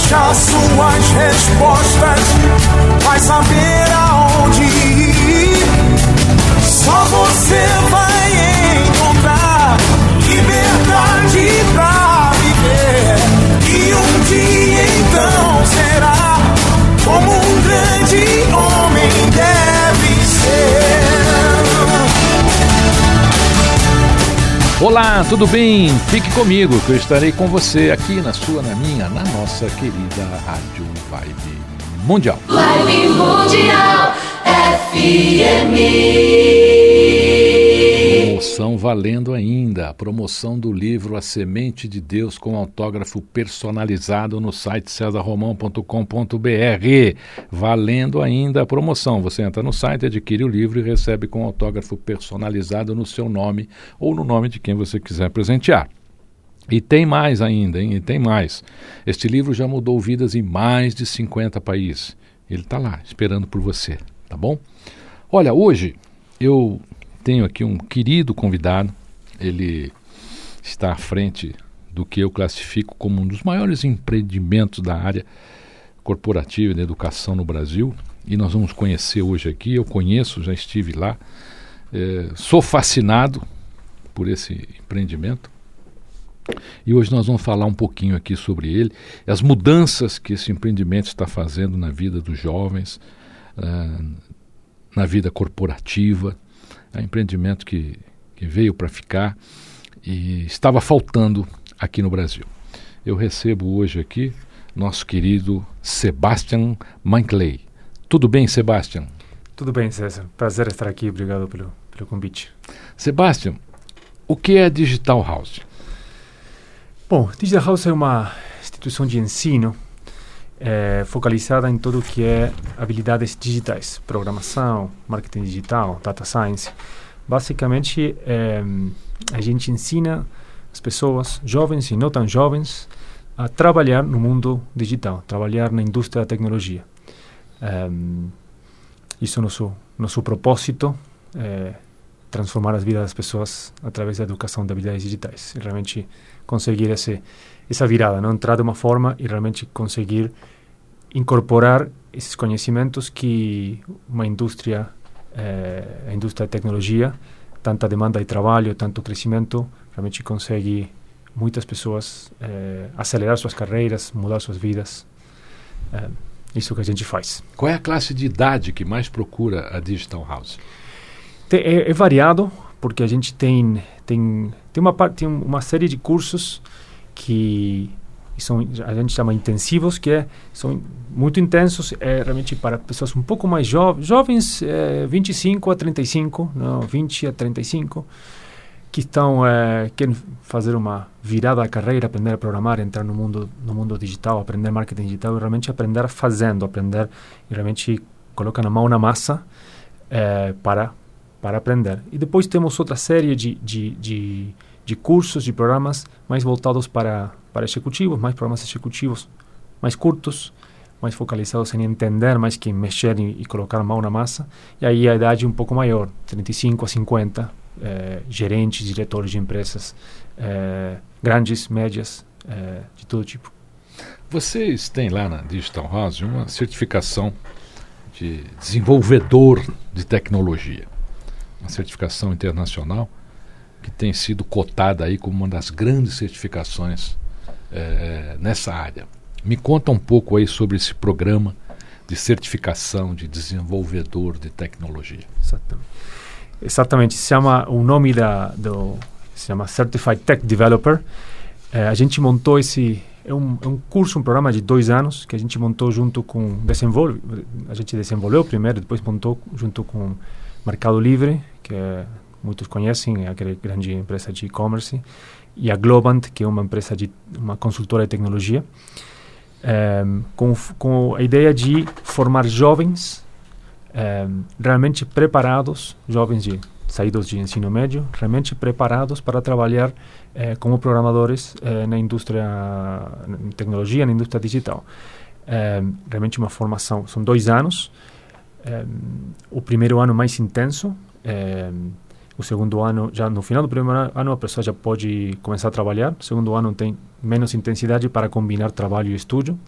Achar suas respostas, vai saber aonde ir. Só você vai Olá, tudo bem? Fique comigo que eu estarei com você aqui na sua, na minha, na nossa querida Rádio Vibe Mundial. Vibe Mundial FM promoção valendo ainda. A promoção do livro A Semente de Deus com autógrafo personalizado no site cesarromão.com.br. Valendo ainda a promoção. Você entra no site, adquire o livro e recebe com autógrafo personalizado no seu nome ou no nome de quem você quiser presentear. E tem mais ainda, hein? E tem mais. Este livro já mudou vidas em mais de 50 países. Ele está lá, esperando por você, tá bom? Olha, hoje eu tenho aqui um querido convidado. Ele está à frente do que eu classifico como um dos maiores empreendimentos da área corporativa e da educação no Brasil. E nós vamos conhecer hoje aqui. Eu conheço, já estive lá. É, sou fascinado por esse empreendimento. E hoje nós vamos falar um pouquinho aqui sobre ele, as mudanças que esse empreendimento está fazendo na vida dos jovens, uh, na vida corporativa, é um empreendimento que, que veio para ficar e estava faltando aqui no Brasil. Eu recebo hoje aqui nosso querido Sebastian Mankley. Tudo bem, Sebastian? Tudo bem, César. Prazer estar aqui. Obrigado pelo, pelo convite. Sebastian, o que é Digital House? Bom, Digital House é uma instituição de ensino é, focalizada em tudo que é habilidades digitais, programação, marketing digital, data science. Basicamente, é, a gente ensina as pessoas, jovens e não tão jovens, a trabalhar no mundo digital, trabalhar na indústria da tecnologia. É, isso é nosso nosso propósito, é, transformar as vidas das pessoas através da educação de habilidades digitais. E realmente conseguir esse, essa virada, não entrar de uma forma e realmente conseguir incorporar esses conhecimentos que uma indústria, eh, a indústria de tecnologia, tanta demanda de trabalho, tanto crescimento, realmente consegue muitas pessoas eh, acelerar suas carreiras, mudar suas vidas. É, isso que a gente faz. Qual é a classe de idade que mais procura a Digital House? é, é, variado, porque a gente tem, tem, tem, uma, tem uma série de cursos que são, a gente chama intensivos, que é, são muito intensos, é realmente para pessoas um pouco mais jo jovens, é, 25 a 35, não, 20 a 35, que estão é, querem fazer uma virada da carreira, aprender a programar, entrar no mundo no mundo digital, aprender marketing digital, e realmente aprender fazendo, aprender e realmente colocar a mão na massa é, para para aprender. E depois temos outra série de, de, de, de cursos, de programas mais voltados para, para executivos, mais programas executivos mais curtos, mais focalizados em entender mais que mexer e, e, colocar a mão na massa. E aí a idade um pouco maior, 35 a 50, eh, gerentes, diretores de empresas eh, grandes, médias, eh, de todo tipo. Vocês têm lá na Digital House uma certificação de desenvolvedor de tecnologia uma certificação internacional que tem sido cotada aí como uma das grandes certificações é, nessa área. Me conta um pouco aí sobre esse programa de certificação de desenvolvedor de tecnologia. Exatamente. Exatamente. Se chama o nome da do se chama Certified Tech Developer. É, a gente montou esse é um, é um curso, um programa de dois anos que a gente montou junto com desenvolve, a gente desenvolveu primeiro, depois montou junto com Mercado Livre, que muitos conhecem, é aquela grande empresa de e-commerce, e a Globant, que é uma empresa de uma consultora de tecnologia, é, com, com a ideia de formar jovens é, realmente preparados, jovens de saídos de ensino médio, realmente preparados para trabalhar eh, como programadores eh, na indústria, na tecnologia, na indústria digital. Eh, realmente uma formação, são dois anos. O primeiro ano mais intenso, o segundo ano, já no final do primeiro ano, a pessoa já pode começar a trabalhar. O segundo ano tem menos intensidade para combinar trabalho e estudo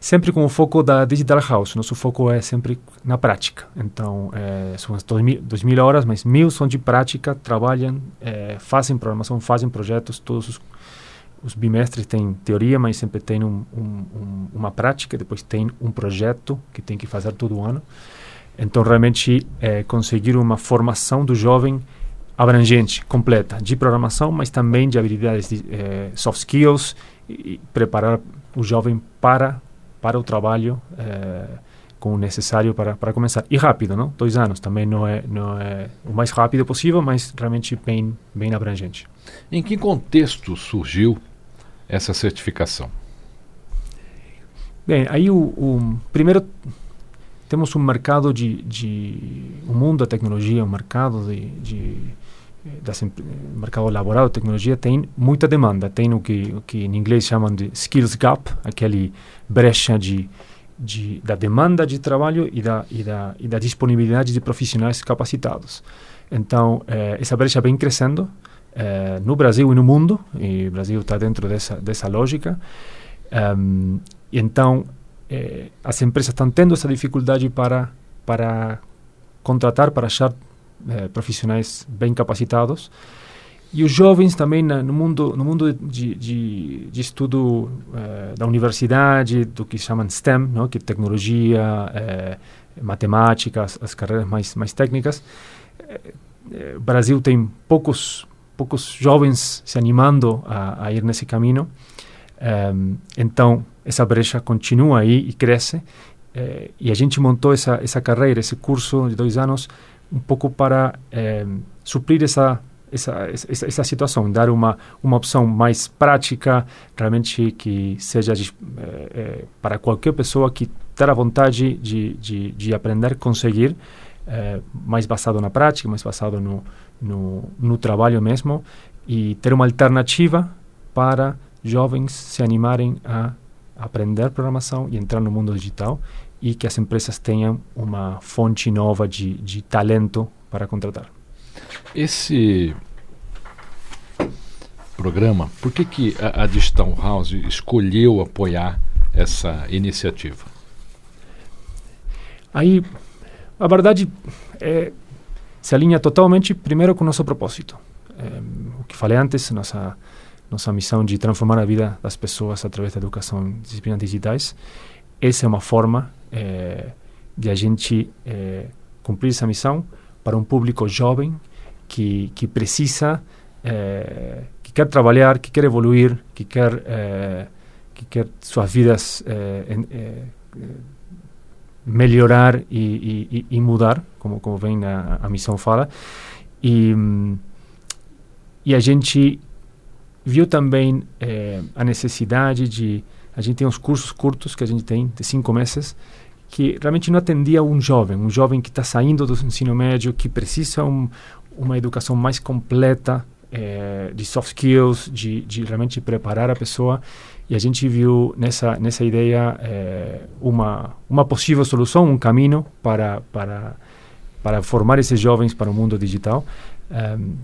sempre com o foco da Digital House. Nosso foco é sempre na prática. Então, é, são as 2 mil, horas, mas mil são de prática, trabalham, é, fazem programação, fazem projetos, todos os, os bimestres têm teoria, mas sempre tem um, um, um, uma prática, depois tem um projeto que tem que fazer todo ano. Então, realmente, é, conseguir uma formação do jovem abrangente, completa, de programação, mas também de habilidades de é, soft skills e preparar o jovem para para o trabalho eh, com o necessário para, para começar. E rápido, não? Dois anos também não é, não é o mais rápido possível, mas realmente bem, bem abrangente. Em que contexto surgiu essa certificação? Bem, aí o, o primeiro temos um mercado de, de um mundo da tecnologia, um mercado de, de das, mercado laboral de tecnologia tem muita demanda. Tem o que, o que em inglês chamam de skills gap, aquele brecha de, de, da demanda de trabalho e da, e, da, e da disponibilidade de profissionais capacitados. Então, eh, essa brecha vem crescendo eh, no Brasil e no mundo, e o Brasil está dentro dessa, dessa lógica. Um, e então, eh, as empresas estão tendo essa dificuldade para, para contratar, para achar eh, profissionais bem capacitados. E os jovens também na, no mundo no mundo de, de, de estudo eh, da universidade, do que chamam STEM, não? que é tecnologia, eh, matemática, as, as, carreiras mais, mais técnicas. o Brasil tem poucos, poucos jovens se animando a, a ir nesse caminho. então, essa brecha continua aí e cresce. e a gente montou essa, essa carreira, esse curso de dois anos, um pouco para é, suprir essa, essa, essa, essa, situação, dar uma, uma opção mais prática, realmente que seja é, é, para qualquer pessoa que ter a vontade de, de, de aprender, conseguir, mais basado na prática, mais basado no, no, no trabalho mesmo, e ter uma alternativa para jovens se animarem a aprender programação e entrar no mundo digital e que as empresas tenham uma fonte nova de, de talento para contratar. Esse programa, por que, que a, a Digital House escolheu apoiar essa iniciativa? Aí, a verdade é, se alinha totalmente, primeiro, com o nosso propósito. É, o que falei antes, nossa, nossa missão de transformar a vida das pessoas através da educação em disciplinas digitais. Essa é uma forma é, de a gente é, cumprir essa missão para um público jovem que, que precisa, que quer trabalhar, que quer evoluir, que quer, que quer suas vidas melhorar e, e, e, mudar, como, como a, a missão fala. E, e a gente viu também a necessidade de a gente tem uns cursos curtos que a gente tem de cinco meses que realmente não atendia um jovem, um jovem que está saindo do ensino médio, que precisa um, uma educação mais completa é, de soft skills, de, de, realmente preparar a pessoa. E a gente viu nessa nessa ideia é, uma uma possível solução, um caminho para para para formar esses jovens para o mundo digital. Um,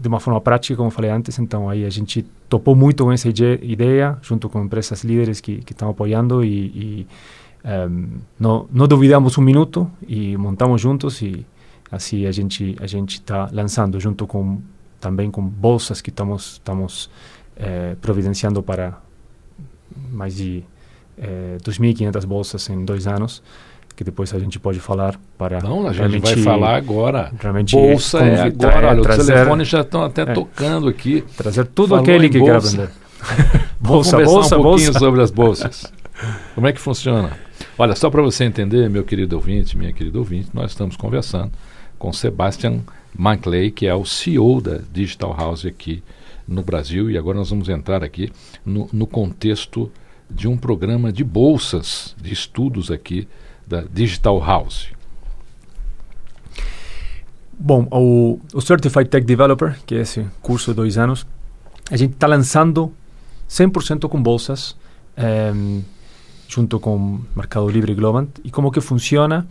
de uma forma prática, como falei antes, então aí a gente topou muito com essa ideia, junto com empresas líderes que, que estão apoiando e, e um, não, não duvidamos um minuto e montamos juntos e assim a gente a gente está lançando junto com também com bolsas que estamos estamos eh, providenciando para mais de eh, 2.500 bolsas em dois anos que depois a gente pode falar para não a gente vai falar agora realmente bolsa é agora olha os telefones já estão até é, tocando aqui trazer tudo aquele que quer aprender Vamos Bolsa, conversar bolsa, um pouquinho bolsa. sobre as bolsas. Como é que funciona? Olha, só para você entender, meu querido ouvinte, minha querida ouvinte, nós estamos conversando com Sebastian Manclay, que é o CEO da Digital House aqui no Brasil, e agora nós vamos entrar aqui no, no contexto de um programa de bolsas de estudos aqui da Digital House. Bom, o, o Certified Tech Developer, que é esse curso de dois anos, a gente está lançando 100% com bolsas, em, junto com Mercado Livre e Globant. E como que funciona?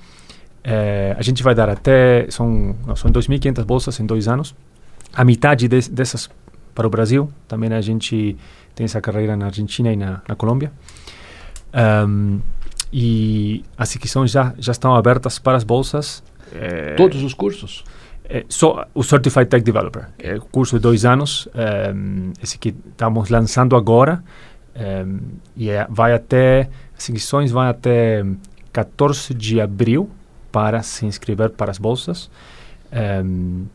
Eh, a gente vai dar até, são, são 2.500 bolsas em dois anos. A metade des- dessas para o Brasil. Também a gente tem essa carreira na Argentina e na, na Colômbia. Em, e as inscrições já, já estão abertas para as bolsas. eh, Todos os cursos? é, só o Certified Tech Developer, é o curso de dois anos, ehm, esse que estamos lançando agora, ehm, e é- vai até, as inscrições vão até 14 de abril para se inscrever para as bolsas. Ehm,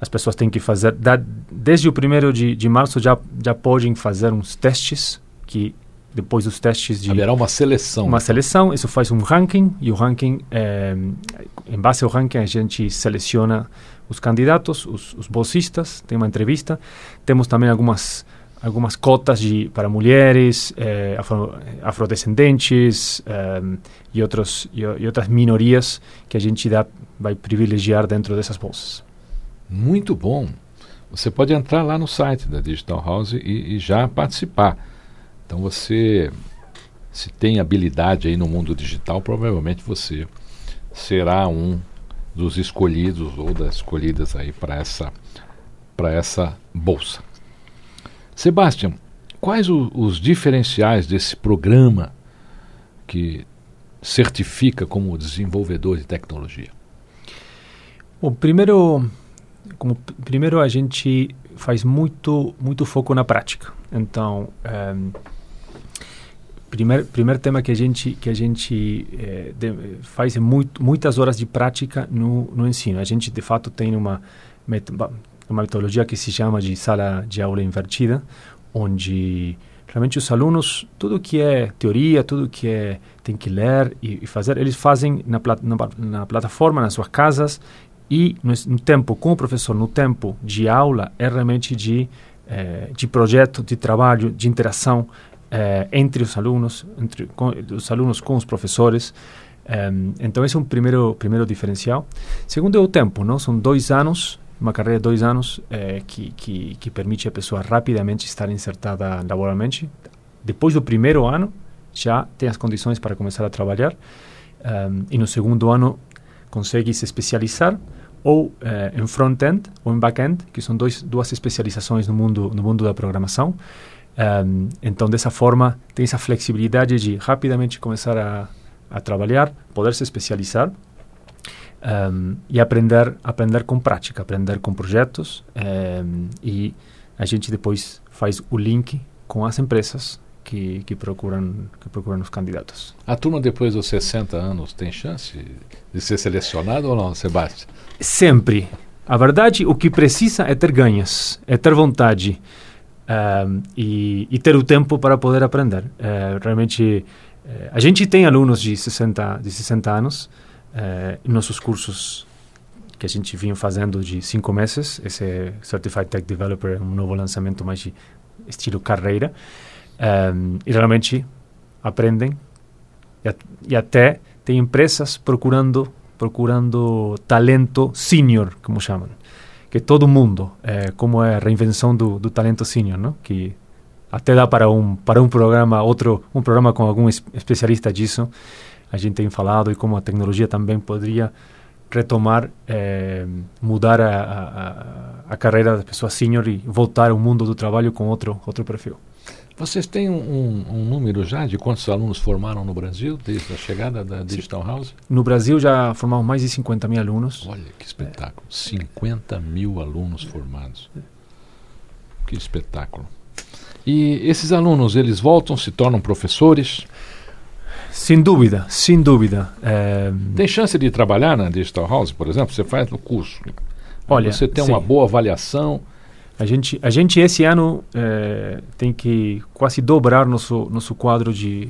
as pessoas têm que fazer, da, desde o primeiro de, de março já, já podem fazer uns testes, que depois dos testes de Haverá uma seleção. uma seleção, isso faz um ranking e o ranking, eh, em base ao ranking, a gente seleciona os candidatos, os, os bolsistas, tem uma entrevista. Temos também algumas algumas cotas de, para mulheres, eh, afro, afrodescendentes eh, e, outros, e, e outras minorias que a gente dá, vai privilegiar dentro dessas bolsas. Muito bom. Você pode entrar lá no site da Digital House e, e já participar. Então você, se tem habilidade aí no mundo digital, provavelmente você será um dos escolhidos ou das escolhidas aí para essa para essa bolsa. Sebastião, quais o- os diferenciais desse programa que certifica como desenvolvedor de tecnologia? Bom, primeiro, como primeiro a gente faz muito muito foco na prática. Então, ehm, primeiro primeiro tema que a gente que a gente eh, de- faz é muito, muitas horas de prática no, no ensino. A gente de fato tem uma uma metodologia que se chama de sala de aula invertida, onde realmente os alunos tudo que é teoria, tudo que é tem que ler e, e fazer, eles fazem na, pla- na, na plataforma, nas suas casas e no, no tempo com o professor, no tempo de aula, é realmente de, eh, de projeto, de trabalho, de interação eh, entre os alunos, entre com, os alunos com os professores. Então, esse é um primeiro, primeiro diferencial. Segundo é o tempo, não? são dois anos, uma carreira de dois anos eh, que, que, que permite a pessoa rapidamente estar insertada laboralmente. Depois do primeiro ano, já tem as condições para começar a trabalhar. Em, e no segundo ano, consegue se especializar ou eh, em front-end ou em back-end, que são dois, duas especializações no mundo, no mundo da programação. Um, então, dessa forma, tem essa flexibilidade de rapidamente começar a, a trabalhar, poder se especializar um, e aprender, aprender com prática, aprender com projetos. um, e a gente depois faz o link com as empresas que, que, procuram, que procuram os candidatos. A turma depois dos 60 anos tem chance de ser selecionado ou não, Sebastião? Sempre. A verdade, o que precisa é ter ganhas, é ter vontade um, e, e, ter o tempo para poder aprender. Uh, realmente, uh, a gente tem alunos de 60, de 60 anos em nossos cursos que a gente vinha fazendo de cinco meses. Esse Certified Tech Developer é um novo lançamento mais de estilo carreira. Um, e realmente aprendem e, e até tem empresas procurando procurando talento senior, como chamam, que todo mundo, é, como é a reinvenção do, do talento senior, não? que até dá para um para um programa outro um programa com algum es especialista disso. A gente tem falado e como a tecnologia também poderia retomar, é, mudar a, a, a, carreira da pessoa senior e voltar ao mundo do trabalho com outro outro perfil. Vocês têm um, um, um, número já de quantos alunos formaram no Brasil desde a chegada da Digital House? No Brasil já formamos mais de 50 mil alunos. Olha que espetáculo! É. 50 mil alunos formados. Que espetáculo! E esses alunos, eles voltam, se tornam professores? Sem dúvida, sem dúvida. É... Tem chance de trabalhar na Digital House, por exemplo? Você faz no curso. Olha, você tem sim. uma boa avaliação, A gente, a gente esse ano eh, tem que quase dobrar nosso nosso quadro de,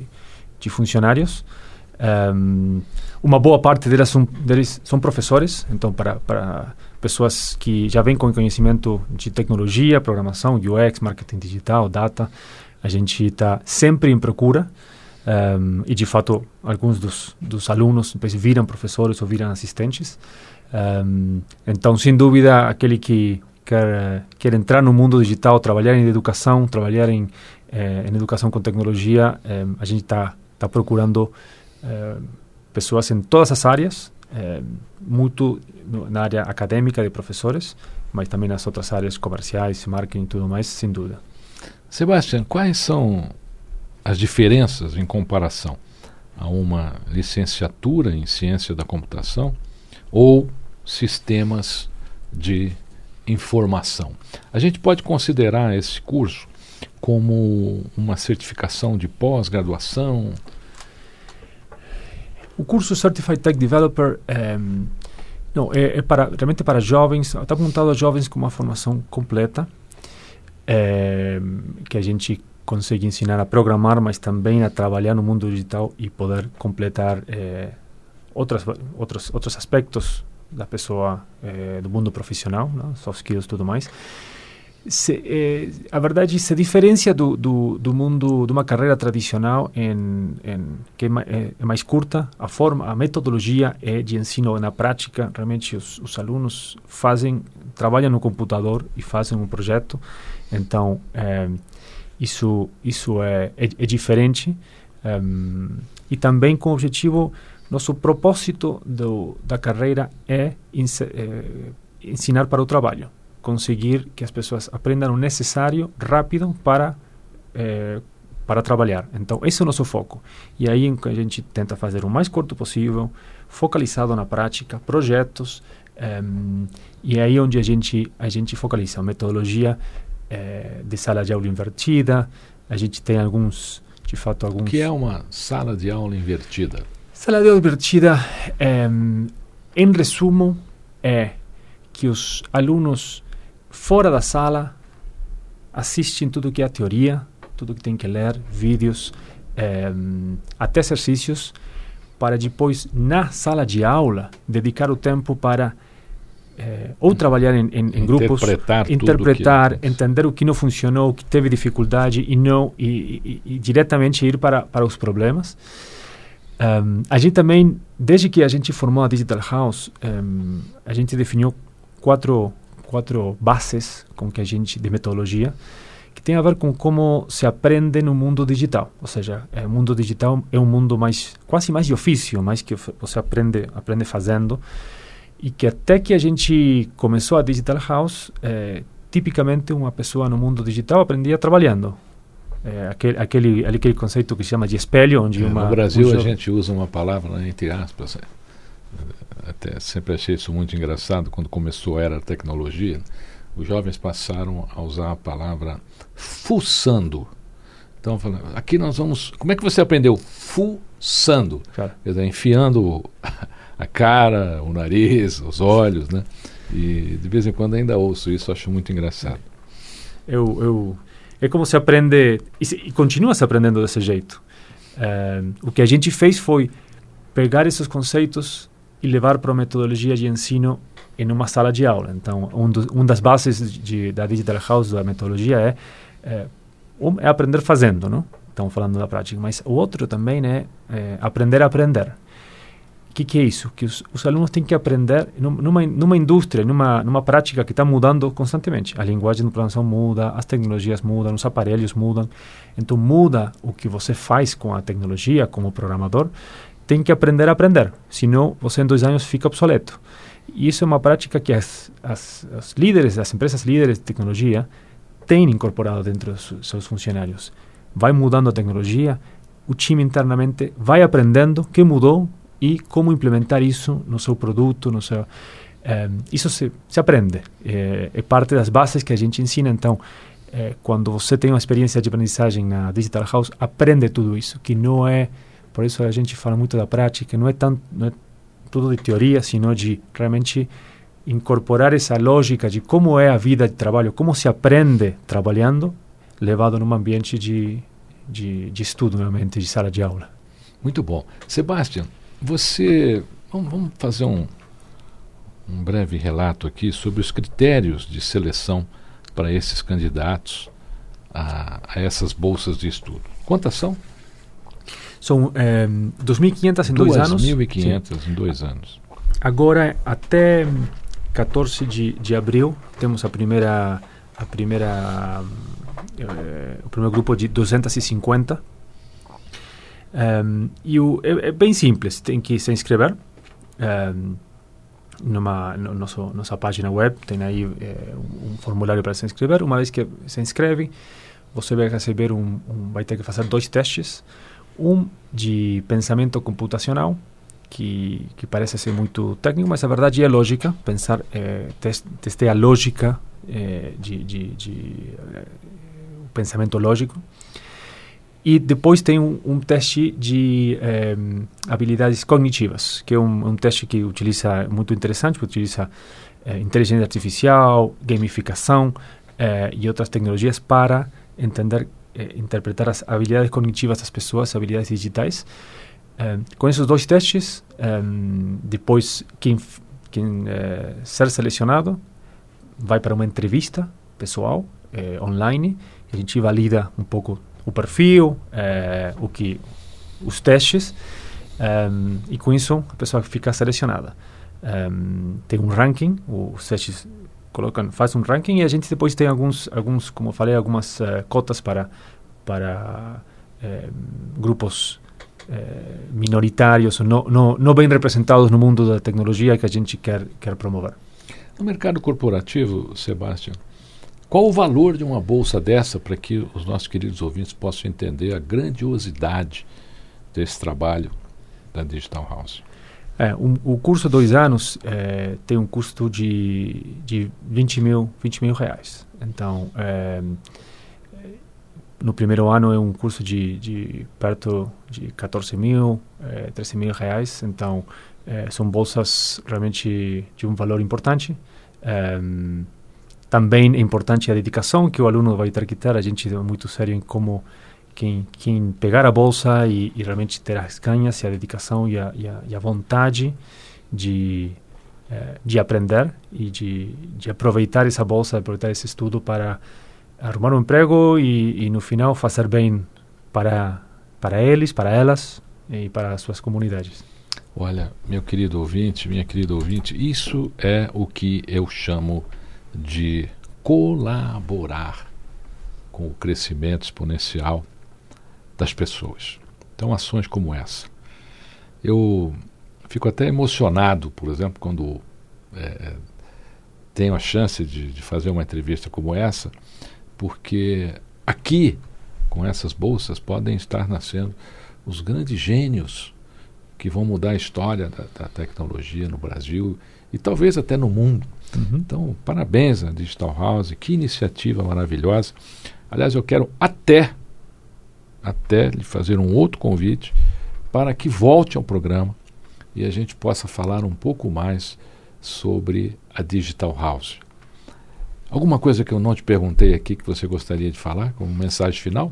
de funcionários. Um, uma boa parte deles são, deles são professores, então para, para pessoas que já vêm com conhecimento de tecnologia, programação, UX, marketing digital, data, a gente está sempre em procura um, e de fato alguns dos, dos alunos depois viram professores ou viram assistentes. Um, então, sem dúvida, aquele que quer, quer entrar no mundo digital, trabalhar em educação, trabalhar em, eh, em educação com tecnologia, eh, a gente está tá procurando eh, pessoas em todas as áreas, eh, muito na área acadêmica de professores, mas também nas outras áreas comerciais, marketing e tudo mais, sem dúvida. Sebastião, quais são as diferenças em comparação a uma licenciatura em ciência da computação ou sistemas de informação? A gente pode considerar esse curso como uma certificação de pós-graduação? O curso Certified Tech Developer é, não, é, é para, realmente para jovens, está apontado a jovens com uma formação completa, é, que a gente consegue ensinar a programar, mas também a trabalhar no mundo digital e poder completar é, outras, outros, outros aspectos da pessoa é, do mundo profissional, né? soft skills e tudo mais. Se, eh, a verdade se diferencia do, do, do, mundo de uma carreira tradicional em, em que é, é, é, mais curta a forma a metodologia é de ensino na prática. Realmente os, os alunos fazem trabalham no computador e fazem um projeto. Então eh, isso isso é, é, é diferente um, e também com o objetivo nosso propósito do, da carreira é, é ensinar para o trabalho conseguir que as pessoas aprendam o necessário rápido para eh, para trabalhar. Então, esse é o nosso foco. E aí a gente tenta fazer o mais curto possível, focalizado na prática, projetos, um, e é aí onde a gente a gente focaliza a metodologia eh, de sala de aula invertida. A gente tem alguns, de fato, alguns. O que é uma sala de aula invertida? Sala de aula invertida, um, em resumo, é que os alunos fora da sala, assistem tudo que é a teoria, tudo que tem que ler, vídeos, é, até exercícios, para depois, na sala de aula, dedicar o tempo para é, ou trabalhar em, em, em grupos, interpretar, interpretar entender o que não funcionou, o que teve dificuldade e não e, e, e diretamente ir para, para os problemas. Um, a gente também, desde que a gente formou a Digital House, um, a gente definiu quatro quatro bases com que a gente de metodologia que tem a ver com como se aprende no mundo digital. Ou seja, é, o mundo digital é um mundo mais quase mais de ofício, mais que você aprende aprende fazendo e que até que a gente começou a Digital House, é, tipicamente uma pessoa no mundo digital aprendia trabalhando. É, aquele, aquele, aquele conceito que se chama de espelho, onde é, uma... No Brasil um a gente usa uma palavra, entre aspas, até sempre achei isso muito engraçado quando começou a era tecnologia. Os jovens passaram a usar a palavra fuçando. Então, falando, aqui nós vamos. Como é que você aprendeu? Fuçando. Claro. Quer dizer, enfiando a cara, o nariz, os olhos, né? E de vez em quando ainda ouço isso, acho muito engraçado. Eu, eu, é como se aprende, e, se, e continua se aprendendo desse jeito. É, o que a gente fez foi pegar esses conceitos e levar para a metodologia de ensino em uma sala de aula. Então, um, do, um das bases de, da Digital House, da metodologia, é, é, um, é aprender fazendo, não? Estamos falando da prática. Mas o outro também é, é aprender a aprender. O que, que, é isso? Que os, os, alunos têm que aprender numa, numa indústria, numa, numa prática que está mudando constantemente. A linguagem de programação muda, as tecnologias mudam, os aparelhos mudam. Então, muda o que você faz com a tecnologia como programador tem que aprender a aprender, senão você em dois anos fica obsoleto. E isso é uma prática que as, as, as líderes, as empresas líderes de tecnologia têm incorporado dentro dos seus funcionários. Vai mudando a tecnologia, o time internamente vai aprendendo o que mudou e como implementar isso no seu produto, no seu é, isso se, se aprende, é, é, parte das bases que a gente ensina. Então, é, quando você tem uma experiência de aprendizagem na Digital House, aprende tudo isso, que não é por isso a gente fala muito da prática, não é tanto não é tudo de teoria, sino de realmente incorporar essa lógica de como é a vida de trabalho, como se aprende trabalhando, levado num ambiente de, de, de estudo, realmente, de sala de aula. Muito bom. Sebastião, você. Vamos, vamos fazer um, um breve relato aqui sobre os critérios de seleção para esses candidatos a, a essas bolsas de estudo. Quantas são? São é, 2.500 em dois anos. 2.500 em dois anos. Agora, até 14 de, de abril, temos a primeira, a primeira, é, o primeiro grupo de 250. Um, e o, é, é, bem simples, tem que se inscrever um, numa no nosso, nossa página web, tem aí é, um, formulário para se inscrever. Uma vez que se inscreve, você vai receber um, vai ter que fazer dois testes, um de pensamento computacional que, que parece ser muito técnico, mas a verdade é lógica, pensar, é, test, testeia a lógica é, de, de, de é, pensamento lógico. E depois tem um, um teste de é, habilidades cognitivas, que é um, um, teste que utiliza, muito interessante, que utiliza é, inteligência artificial, gamificação é, e outras tecnologias para entender, interpretar as habilidades cognitivas das pessoas, habilidades digitais, com esses dois testes, depois quem, quem ser selecionado vai para uma entrevista pessoal online. A gente valida um pouco o perfil, uh, o que os testes um, e com isso a pessoa fica selecionada. tem um ranking, os testes colocam, faz um ranking e a gente depois tem alguns, alguns como eu falei, algumas cotas para para grupos eh, minoritários não, não, não bem representados no mundo da tecnologia que a gente quer, quer promover. No mercado corporativo, Sebastião, qual o valor de uma bolsa dessa para que os nossos queridos ouvintes possam entender a grandiosidade desse trabalho da Digital House? É, um, o curso dois anos é, tem um custo de, de 20 mil, 20 mil reais. Então, é, no primeiro ano é um curso de, de perto de 14 mil, é, 13 mil reais. Então, é, são bolsas realmente de um valor importante. Também é importante a dedicação que o aluno vai ter que ter. A gente é muito sério em como quem, quem pegar a bolsa e, e realmente ter as ganhas e a dedicação e a, e a, e a vontade de, é, de aprender e de, de aproveitar essa bolsa, aproveitar esse estudo para arrumar um emprego e, e no final fazer bem para para eles, para elas e para as suas comunidades. Olha, meu querido ouvinte, minha querida ouvinte, isso é o que eu chamo de colaborar com o crescimento exponencial das pessoas. Então, ações como essa. Eu fico até emocionado, por exemplo, quando é, tenho a chance de, de fazer uma entrevista como essa, porque aqui, com essas bolsas, podem estar nascendo os grandes gênios que vão mudar a história da, da tecnologia no Brasil e talvez até no mundo. Uhum. Então, parabéns à Digital House, que iniciativa maravilhosa. Aliás, eu quero até, até lhe fazer um outro convite para que volte ao programa e a gente possa falar um pouco mais sobre a Digital House. Alguma coisa que eu não te perguntei aqui que você gostaria de falar como mensagem final?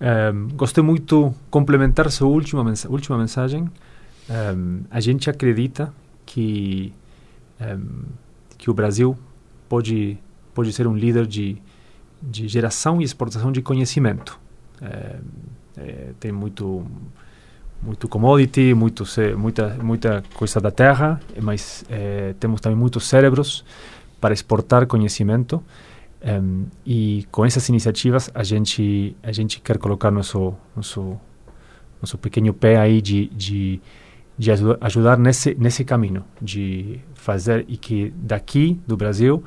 É, gostei muito complementar sua última última mensagem. É, a gente acredita que é, que o Brasil pode pode ser um líder de de geração e exportação de conhecimento. tem muito muito commodity, muito muita muita coisa da terra, mas temos também muitos cérebros para exportar conhecimento. Um, e com essas iniciativas a gente a gente quer colocar nosso nosso nosso pequeno pé aí de, de, de ajudar nesse nesse caminho de fazer e que daqui do Brasil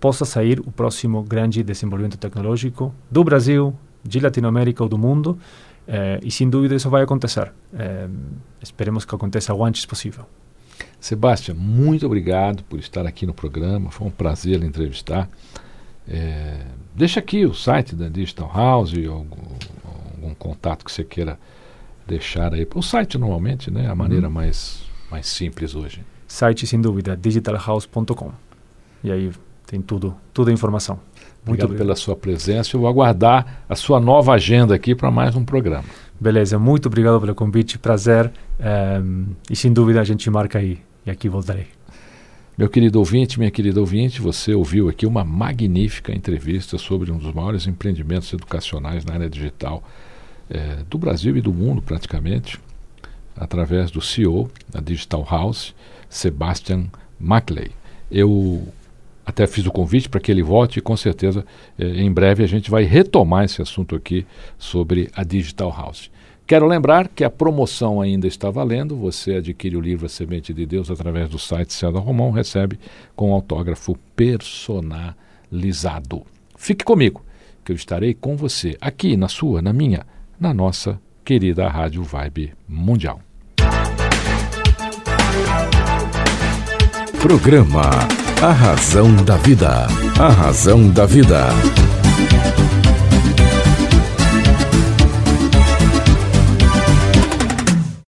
possa sair o próximo grande desenvolvimento tecnológico do Brasil de Latinoamérica ou do mundo eh, e sem dúvida isso vai acontecer eh, esperemos que aconteça o antes possível Sebastião, muito obrigado por estar aqui no programa. Foi um prazer lhe entrevistar. É, deixa aqui o site da Digital House, algum, algum contato que você queira deixar aí. O site normalmente, né? A maneira uhum. mais, mais simples hoje. site, sem dúvida, digitalhouse.com. E aí tem tudo, toda a informação. Muito obrigado, obrigado pela sua presença. Eu vou aguardar a sua nova agenda aqui para mais um programa. Beleza, muito obrigado pelo convite, prazer. Um, ehm, e sem dúvida a gente marca aí e aqui voltarei. Meu querido ouvinte, minha querida ouvinte, você ouviu aqui uma magnífica entrevista sobre um dos maiores empreendimentos educacionais na área digital é, do Brasil e do mundo, praticamente, através do CEO da Digital House, Sebastian Maclay. Eu até fiz o convite para que ele volte e com certeza eh, em breve a gente vai retomar esse assunto aqui sobre a Digital House. Quero lembrar que a promoção ainda está valendo. Você adquire o livro A Semente de Deus através do site César Romão, recebe com autógrafo personalizado. Fique comigo, que eu estarei com você aqui na sua, na minha, na nossa querida Rádio Vibe Mundial. Programa A Razão da Vida. A Razão da Vida.